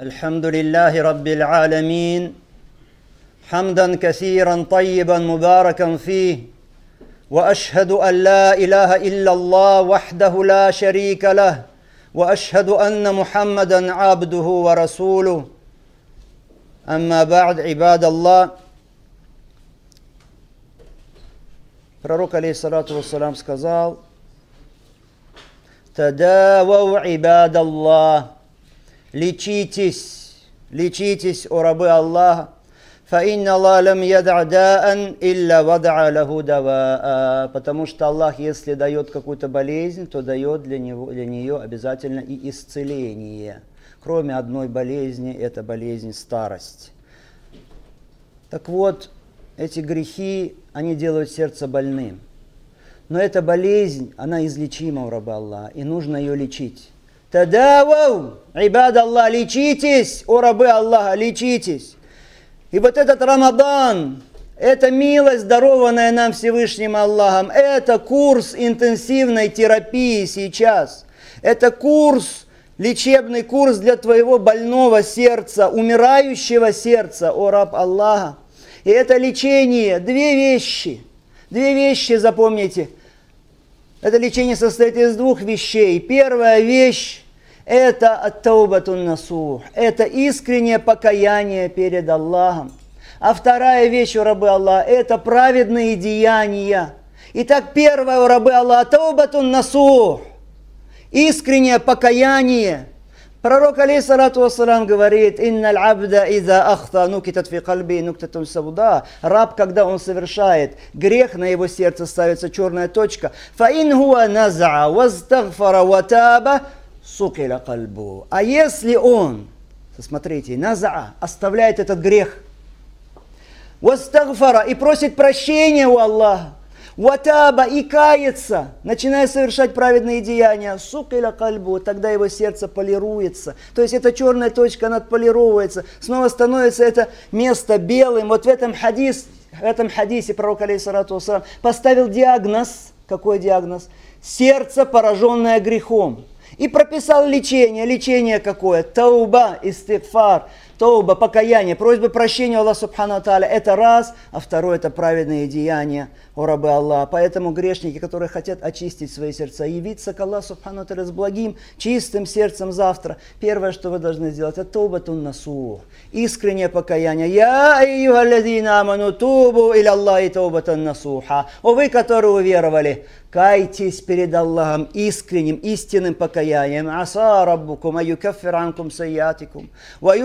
الحمد لله رب العالمين حمدا كثيرا طيبا مباركا فيه واشهد ان لا اله الا الله وحده لا شريك له واشهد ان محمدا عبده ورسوله اما بعد عباد الله Пророк, алейхиссалату вассалам, сказал, «Тадавау ибад Аллах, Лечитесь, лечитесь, о рабы Аллаха. فإن الله لم يضع داء إلا وضع له دواء. Потому что Аллах, если дает какую-то болезнь, то дает для, него, для нее обязательно и исцеление. Кроме одной болезни, это болезнь старость. Так вот, эти грехи, они делают сердце больным. Но эта болезнь, она излечима у раба Аллаха, и нужно ее лечить. Тадавау, ибад Аллах, лечитесь, о рабы Аллаха, лечитесь. И вот этот Рамадан, это милость, дарованная нам Всевышним Аллахом, это курс интенсивной терапии сейчас. Это курс, лечебный курс для твоего больного сердца, умирающего сердца, о раб Аллаха. И это лечение, две вещи. Две вещи запомните. Это лечение состоит из двух вещей. Первая вещь – это аттаубатун насух. Это искреннее покаяние перед Аллахом. А вторая вещь у рабы Аллаха – это праведные деяния. Итак, первое у рабы Аллаха – таубатун насух. Искреннее покаяние – Пророк, алейхиссалату вассалам, говорит, «Инналь абда иза ахта нукитат фи кальби нуктатун сауда». Раб, когда он совершает грех, на его сердце ставится черная точка. «Фаин хуа наза вазтагфара ватаба сукила кальбу». А если он, смотрите, наза, оставляет этот грех, вазтагфара и просит прощения у Аллаха, Ватаба и кается, начиная совершать праведные деяния, сук или кальбу, тогда его сердце полируется. То есть эта черная точка, она отполировывается, снова становится это место белым. Вот в этом, хадис, в этом хадисе пророк, алейхиссалату поставил диагноз. Какой диагноз? Сердце, пораженное грехом. И прописал лечение. Лечение какое? Тауба, истигфар тауба, покаяние, просьба прощения Аллаха Субхану Тааля, это раз, а второе это праведные деяния, о рабы Аллаха. Поэтому грешники, которые хотят очистить свои сердца, явиться к Аллаху Субхану Тааля с благим, чистым сердцем завтра, первое, что вы должны сделать, это таубатун насух, искреннее покаяние. Я айюхалладина аману тубу иля Аллахи таубатун насуха. О вы, которые уверовали, кайтесь перед Аллахом искренним, истинным покаянием. Аса раббукум аюкаффир анкум сайятикум. Ва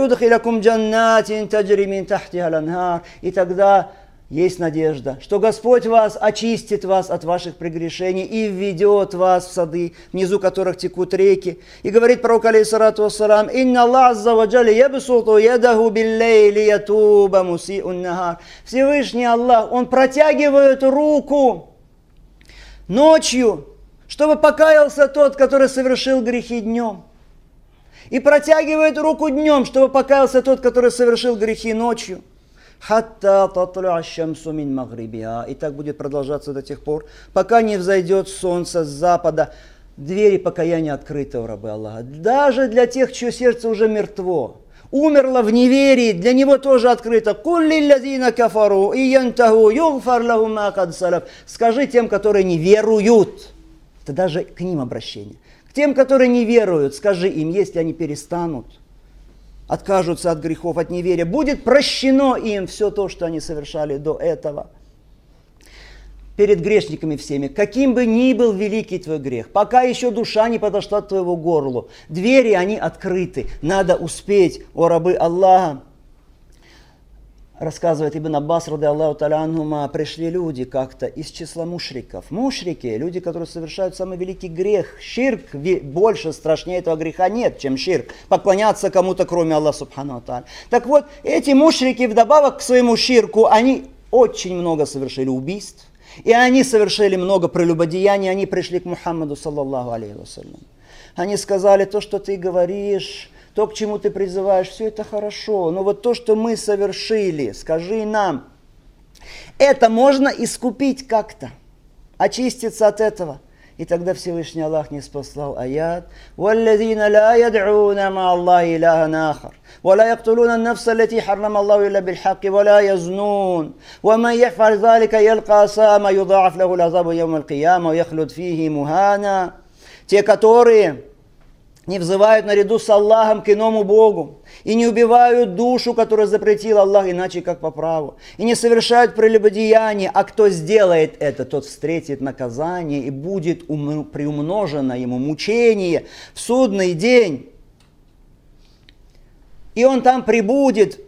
джаннатин таджри мин ланхар. И тогда есть надежда, что Господь вас очистит вас от ваших прегрешений и введет вас в сады, внизу которых текут реки. И говорит пророк, алейхиссалату вассалам, «Инна Аллах азза ваджали ябсуту ядаху биллейли ятуба мусиун нахар». Всевышний Аллах, Он протягивает руку ночью, чтобы покаялся тот, который совершил грехи днем. И протягивает руку днем, чтобы покаялся тот, который совершил грехи ночью. Хатта мин магрибиа. И так будет продолжаться до тех пор, пока не взойдет солнце с запада. Двери покаяния открыты у рабы Аллаха. Даже для тех, чье сердце уже мертво. Умерло в неверии, для него тоже открыто. Кулли лазина кафару и янтаху югфар. Скажи тем, которые не веруют. Это даже к ним обращение. Тем, которые не веруют, скажи им, если они перестанут – откажутся от грехов, от неверия, будет прощено им все то, что они совершали до этого. Перед грешниками всеми, каким бы ни был великий твой грех, пока еще душа не подошла к твоему горлу, двери они открыты, надо успеть, о рабы Аллаха, рассказывает Ибн Аббас, рады Аллаху Талянума, пришли люди как-то из числа мушриков. Мушрики, люди, которые совершают самый великий грех. Ширк, больше, страшнее этого греха нет, чем ширк. Поклоняться кому-то, кроме Аллаха Субхану Аталя. Так вот, эти мушрики, вдобавок к своему ширку, они очень много совершили убийств. И они совершили много прелюбодеяний, они пришли к Мухаммаду, саллаллаху алейхи вассалям. Они сказали, то, что ты говоришь, то, к чему ты призываешь, все это хорошо. Но вот то, что мы совершили, скажи нам, это можно искупить как-то, очиститься от этого. И тогда Всевышний Аллах не спаслал аят. ولا يقتلون النفس التي حرم الله إلا بالحق ولا يزنون ومن يفعل ذلك يلقى ساما يضاعف له العذاب يوم القيامة ويخلد فيه مهانا те, которые не взывают наряду с Аллахом к иному Богу, и не убивают душу, которую запретил Аллах, иначе как по праву, и не совершают прелюбодеяние, а кто сделает это, тот встретит наказание и будет приумножено ему мучение в судный день. И он там прибудет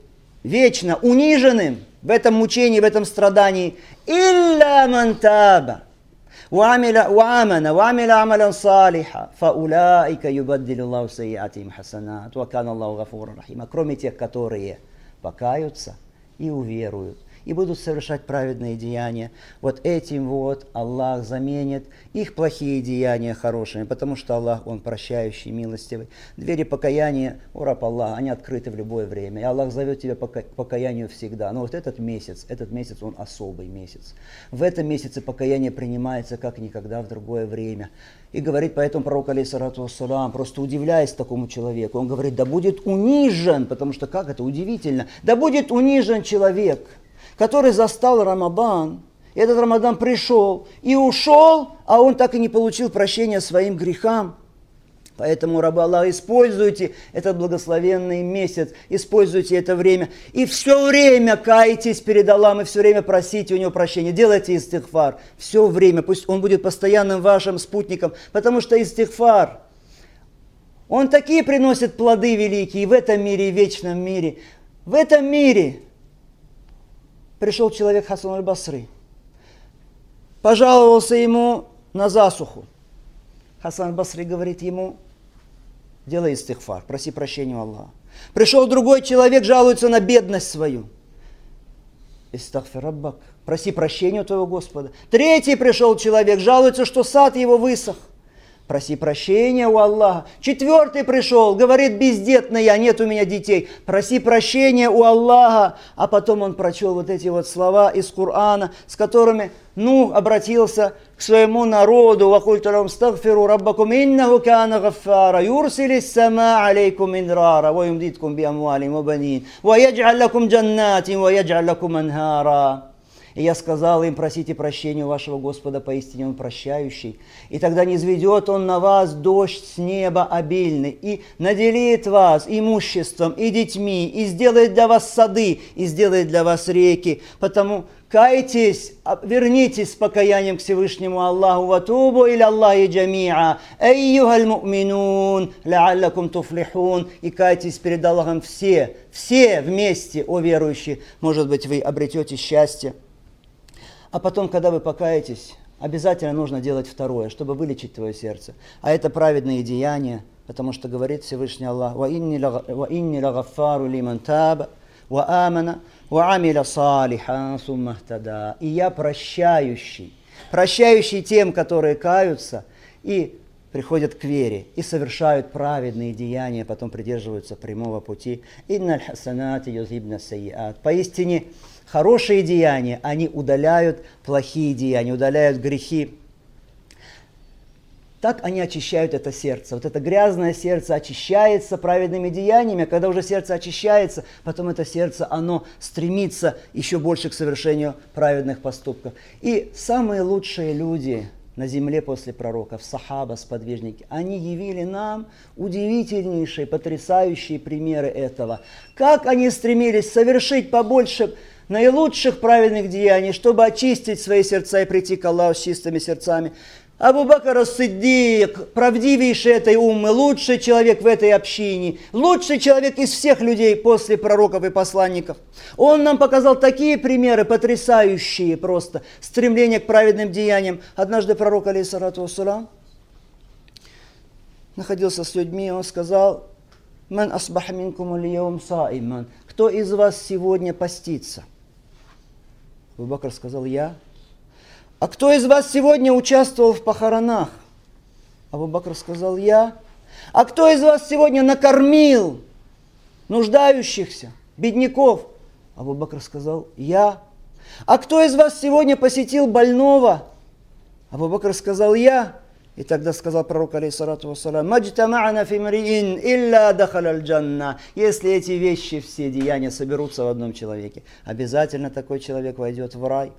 вечно униженным в этом мучении, в этом страдании. Илля мантаба. وعمل وآمن وعمل عملا صالحا فأولئك يبدل الله سيئاتهم حسنات وكان الله غفورا رحيما кроме тех которые покаются и уверуют и будут совершать праведные деяния. Вот этим вот Аллах заменит их плохие деяния хорошими, потому что Аллах, Он прощающий, милостивый. Двери покаяния, ураб Аллах, они открыты в любое время. И Аллах зовет тебя к покаянию всегда. Но вот этот месяц, этот месяц, он особый месяц. В этом месяце покаяние принимается как никогда в другое время. И говорит поэтому пророк, алейсалату вассалам, просто удивляясь такому человеку, он говорит, да будет унижен, потому что как это удивительно, да будет унижен человек – который застал Рамадан, и этот Рамадан пришел и ушел, а он так и не получил прощения своим грехам. Поэтому, рабы Аллаха, используйте этот благословенный месяц, используйте это время. И все время кайтесь перед Аллахом, и все время просите у Него прощения. Делайте истихфар. Все время. Пусть Он будет постоянным вашим спутником. Потому что истихфар, он такие приносит плоды великие в этом мире, и в вечном мире. В этом мире пришел человек Хасан аль-Басры, пожаловался ему на засуху. Хасан аль-Басры говорит ему, делай истихфар, проси прощения у Аллаха. Пришел другой человек, жалуется на бедность свою. Истахфир Раббак, проси прощения у твоего Господа. Третий пришел человек, жалуется, что сад его высох – Проси прощения у Аллаха. Четвертый пришел, говорит, бездетный я, нет у меня детей. Проси прощения у Аллаха. А потом он прочел вот эти вот слова из Корана, с которыми ну обратился к своему народу. «Вакультарам стагфиру раббакум иннаху кана гаффара юрсили сама алейкум инрара ва юмдиткум би амвалим ва банин ва ядж'ал лакум джаннатин ва ядж'ал анхара». И я сказал им, просите прощения у вашего Господа, поистине Он прощающий. И тогда не изведет Он на вас дождь с неба обильный, и наделит вас имуществом, и детьми, и сделает для вас сады, и сделает для вас реки. Потому кайтесь, а, вернитесь с покаянием к Всевышнему Аллаху ватубу или Аллахи джамиа, эйюхаль муминун, лааллакум туфлихун, и кайтесь перед Аллахом все, все вместе, о верующие, может быть, вы обретете счастье. А потом, когда вы покаетесь, обязательно нужно делать второе, чтобы вылечить твое сердце. А это праведные деяния, потому что говорит Всевышний Аллах, «Ва инни лагафару лиман таба, ва амана, ва амиля салиха, суммахтада». И я прощающий, прощающий тем, которые каются и приходят к вере и совершают праведные деяния, потом придерживаются прямого пути. Инналь хасанати юзибна сайят. Поистине, хорошие деяния, они удаляют плохие деяния, удаляют грехи. Так они очищают это сердце. Вот это грязное сердце очищается праведными деяниями, а когда уже сердце очищается, потом это сердце, оно стремится еще больше к совершению праведных поступков. И самые лучшие люди на земле после пророков, сахаба, сподвижники, они явили нам удивительнейшие, потрясающие примеры этого. Как они стремились совершить побольше наилучших праведных деяний, чтобы очистить свои сердца и прийти к Аллаху с чистыми сердцами. Абу Бакр Сиддик, правдивейший этой уммы, лучший человек в этой общине, лучший человек из всех людей после пророков и посланников. Он нам показал такие примеры, потрясающие просто, стремление к праведным деяниям. Однажды пророк, алейсалату вассалам, находился с людьми, он сказал, «Ман асбаха минкум саиман». Кто из вас сегодня постится? Абу сказал, я. А кто из вас сегодня участвовал в похоронах? Абу Бакр сказал, я. А кто из вас сегодня накормил нуждающихся, бедняков? Абу Бакр сказал, я. А кто из вас сегодня посетил больного? Абу Бакр сказал, я. И тогда сказал пророк, алейхиссалату вассалам, «Маджтама'на фимриин илля дахаля джанна». Если эти вещи, все деяния соберутся в одном человеке, обязательно такой человек войдет в рай.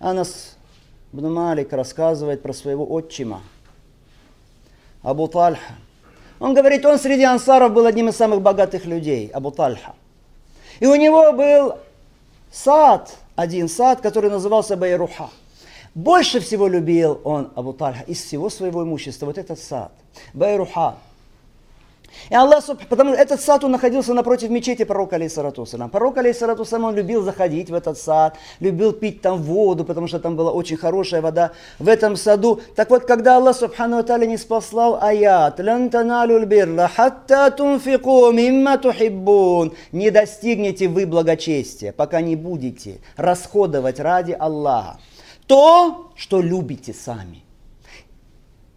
Анас Бн Малик рассказывает про своего отчима, Абу Тальха. Он говорит, он среди ансаров был одним из самых богатых людей, Абу Тальха. И у него был сад, один сад, который назывался Байруха. Больше всего любил он Абу Тальха из всего своего имущества, вот этот сад, Байруха. И Аллах, потому что этот сад, он находился напротив мечети пророка, алейсалату Пророк, алейсалату он любил заходить в этот сад, любил пить там воду, потому что там была очень хорошая вода в этом саду. Так вот, когда Аллах, субхану таля, не спаслал аят, «Лан таналю хатта тунфику мимма тухиббун», не достигнете вы благочестия, пока не будете расходовать ради Аллаха то, что любите сами.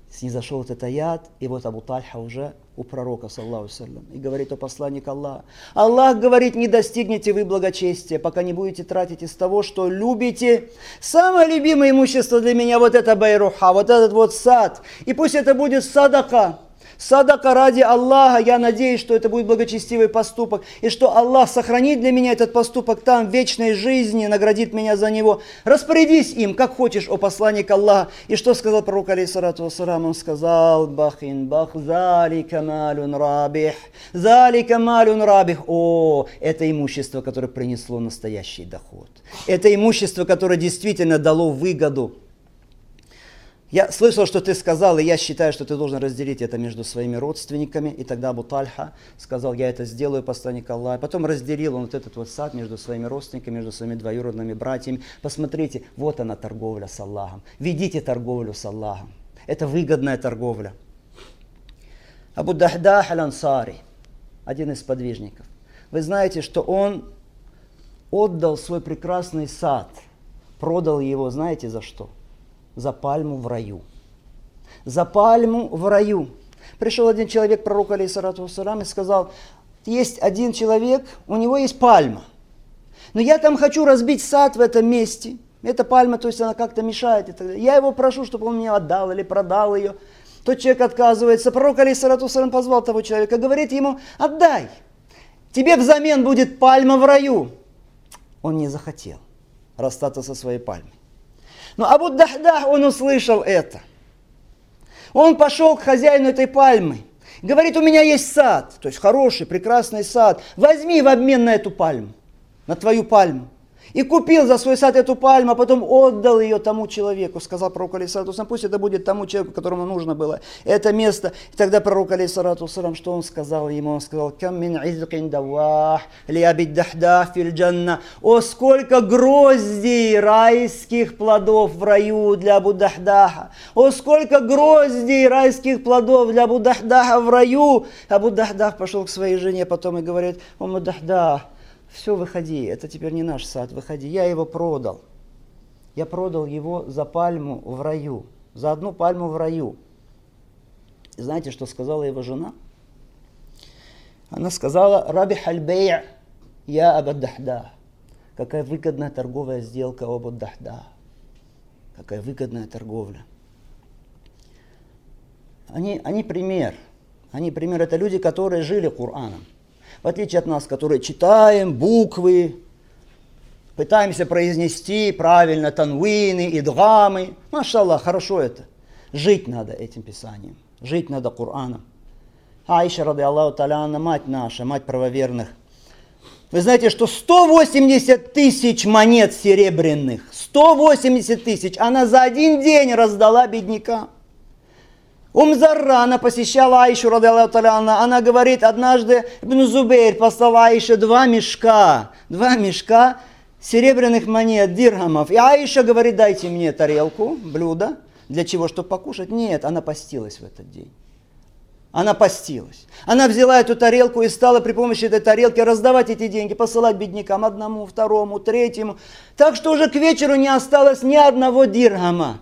Снизошел этот аят, и вот Абу Тальха уже у пророка, саллаху саллям, и говорит о посланник Аллаха. Аллах говорит, не достигнете вы благочестия, пока не будете тратить из того, что любите. Самое любимое имущество для меня вот это байруха, вот этот вот сад. И пусть это будет садака, Садака ради Аллаха, я надеюсь, что это будет благочестивый поступок, и что Аллах сохранит для меня этот поступок там, в вечной жизни, наградит меня за него. Распорядись им, как хочешь, о посланник Аллаха. И что сказал пророк, алейсалату вассалам, он сказал, бахин бах, залика малюн рабих, залика малюн рабих. О, это имущество, которое принесло настоящий доход. Это имущество, которое действительно дало выгоду. Я слышал, что ты сказал, и я считаю, что ты должен разделить это между своими родственниками. И тогда Абу Тальха сказал, я это сделаю, посланник Аллаха. Потом разделил он вот этот вот сад между своими родственниками, между своими двоюродными братьями. Посмотрите, вот она торговля с Аллахом. Ведите торговлю с Аллахом. Это выгодная торговля. Абу Дахдах аль-Ансари, один из подвижников. Вы знаете, что он отдал свой прекрасный сад, продал его, знаете за что? За пальму в раю. За пальму в раю. Пришел один человек, пророк алейсалату вассалам, и сказал, есть один человек, у него есть пальма. Но я там хочу разбить сад в этом месте. Эта пальма, то есть она как-то мешает. Я его прошу, чтобы он мне отдал или продал ее. Тот человек отказывается. Пророк алейсалату вассалам позвал того человека, говорит ему, отдай. Тебе взамен будет пальма в раю. Он не захотел расстаться со своей пальмой. Но Абу Дахдах, он услышал это. Он пошел к хозяину этой пальмы. Говорит, у меня есть сад, то есть хороший, прекрасный сад. Возьми в обмен на эту пальму, на твою пальму. И купил за свой сад эту пальму, а потом отдал ее тому человеку. Сказал пророк Алисарату пусть это будет тому человеку, которому нужно было это место. И тогда пророк Алисарату что он сказал ему? Он сказал, «Кам мин изкин давах, фил джанна». О, сколько гроздей райских плодов в раю для Абу Дахдаха. О, сколько гроздей райских плодов для Абу Дахдаха в раю. Абу Дахдах пошел к своей жене потом и говорит, о, Абу Дахдах, все, выходи, это теперь не наш сад, выходи. Я его продал. Я продал его за пальму в раю, за одну пальму в раю. И знаете, что сказала его жена? Она сказала, Раби Хальбей, я Абаддахда. Какая выгодная торговая сделка Абаддахда. Какая выгодная торговля. Они, они пример. Они пример. Это люди, которые жили Кораном в отличие от нас, которые читаем буквы, пытаемся произнести правильно танвины и дгамы. Машаллах, хорошо это. Жить надо этим писанием, жить надо Кораном. Аиша, рады Аллаху Таляна, мать наша, мать правоверных. Вы знаете, что 180 тысяч монет серебряных, 180 тысяч, она за один день раздала беднякам. Умзарра, она посещала Аишу, она, она говорит, однажды Ибн Зубейр послал Аише два мешка, два мешка серебряных монет, дирхамов. И Аиша говорит, дайте мне тарелку, блюдо. Для чего? Чтобы покушать? Нет, она постилась в этот день. Она постилась. Она взяла эту тарелку и стала при помощи этой тарелки раздавать эти деньги, посылать беднякам одному, второму, третьему. Так что уже к вечеру не осталось ни одного дирхама.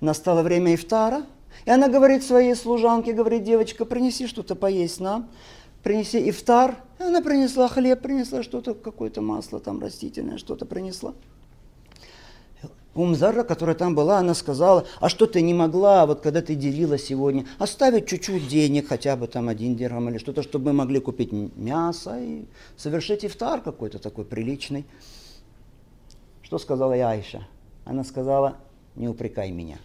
Настало время ифтара, и она говорит своей служанке, говорит, девочка, принеси что-то поесть нам, принеси ифтар. И она принесла хлеб, принесла что-то, какое-то масло там растительное, что-то принесла. Умзарра, которая там была, она сказала, а что ты не могла, вот когда ты делила сегодня, оставить чуть-чуть денег, хотя бы там один дирхам или что-то, чтобы мы могли купить мясо и совершить ифтар какой-то такой приличный. Что сказала я Айша? Она сказала, не упрекай меня.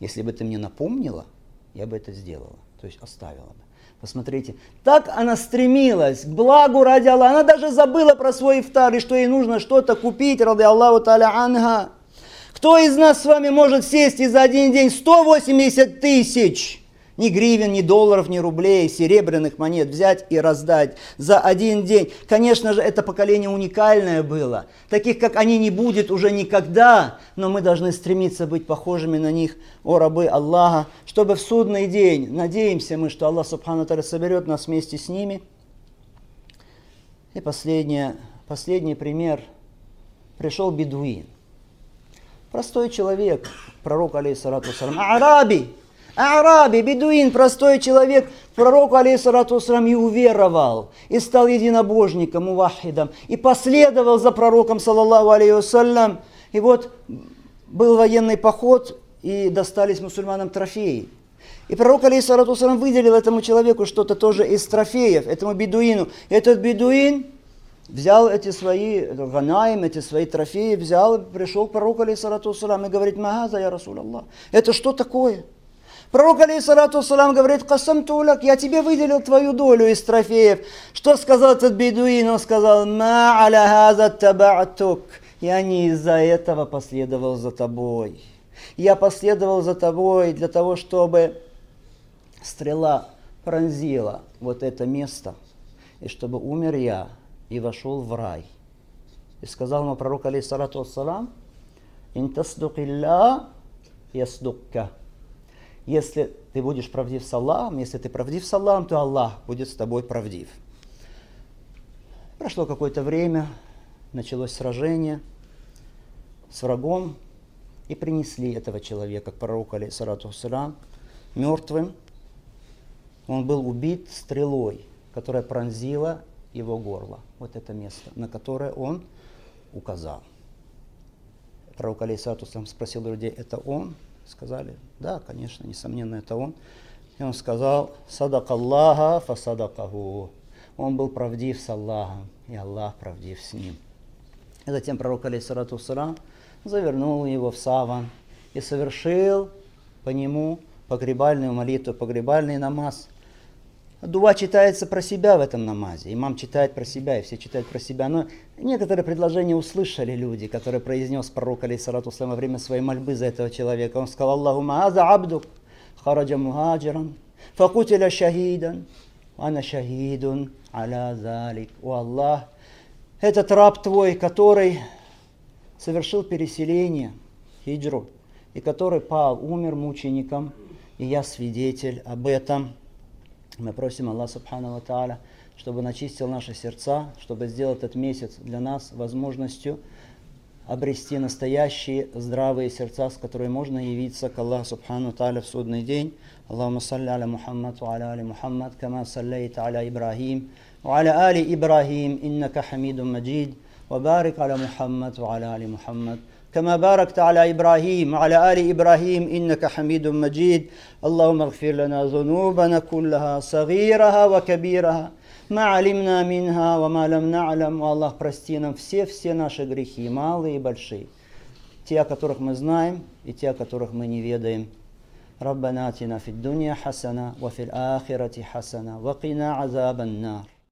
Если бы ты мне напомнила, я бы это сделала, то есть оставила бы. Посмотрите, так она стремилась к благу ради Аллаха. Она даже забыла про свой ифтар, и что ей нужно что-то купить, ради Аллаху таля анга. Кто из нас с вами может сесть и за один день 180 тысяч, ни гривен, ни долларов, ни рублей, серебряных монет взять и раздать за один день? Конечно же, это поколение уникальное было. Таких, как они, не будет уже никогда, но мы должны стремиться быть похожими на них, о рабы Аллаха, чтобы в судный день, надеемся мы, что Аллах Субхану Таля соберет нас вместе с ними. И последнее, последний пример. Пришел бедуин – Простой человек, пророк, алейхиссалату араби, араби, бедуин, простой человек, пророк, алейхиссалату вассалам, и уверовал, и стал единобожником, увахидом, и последовал за пророком, саллаллаху алейхи вассалям. И вот был военный поход, и достались мусульманам трофеи. И пророк, алейхиссалату вассалам, выделил этому человеку что-то тоже из трофеев, этому бедуину. Этот бедуин взял эти свои ганаим, эти свои трофеи, взял, пришел к пророку, алейхиссалату и говорит, магаза, я Расул Аллах. Это что такое? Пророк, алейхиссалату говорит, касам туляк, я тебе выделил твою долю из трофеев. Что сказал этот бедуин? Он сказал, ма аля табатук. Я не из-за этого последовал за тобой. Я последовал за тобой для того, чтобы стрела пронзила вот это место, и чтобы умер я, и вошел в рай. И сказал ему пророк, алейхиссалату вассалам, «Ин тасдукилля ясдукка». Если ты будешь правдив с Аллахом, если ты правдив с Аллахом, то Аллах будет с тобой правдив. Прошло какое-то время, началось сражение с врагом, и принесли этого человека к пророку, вассалам, мертвым. Он был убит стрелой, которая пронзила его горло, вот это место, на которое он указал. Пророк Алейсату спросил людей, это он? Сказали, да, конечно, несомненно, это он. И он сказал, садак Аллаха фасадакаху. Он был правдив с Аллахом, и Аллах правдив с ним. И затем пророк Алейсату Сарам завернул его в саван и совершил по нему погребальную молитву, погребальный намаз – Дуа читается про себя в этом намазе. Имам читает про себя, и все читают про себя. Но некоторые предложения услышали люди, которые произнес пророк, алейсалату во время своей мольбы за этого человека. Он сказал, Аллаху аза абдук, хараджа мухаджиран, факутиля шахидан, ана шахидун аля залик. О Аллах, этот раб твой, который совершил переселение, хиджру, и который пал, умер мучеником, и я свидетель об этом – мы просим Аллах Субхану Тааля, чтобы начистил наши сердца, чтобы сделал этот месяц для нас возможностью обрести настоящие здравые сердца, с которыми можно явиться к Аллаху Субхану Тааля в судный день. Аллаху салли аля Мухаммад ва аля али Мухаммад, кама саллейта аля Ибрахим, ва аля али Ибрахим, иннака хамидун маджид, ва барик аля Мухаммад ва аля али Мухаммад. كما باركت على ابراهيم وعلى ال ابراهيم انك حميد مجيد اللهم اغفر لنا ذنوبنا كلها صغيرها وكبيرها ما علمنا منها وما لم نعلم والله прости нам все все наши грехи малые и большие те о которых мы знаем и те о которых мы не ведаем ربنا اتنا في الدنيا حسنه وفي الاخره حسنه وقنا عذاب النار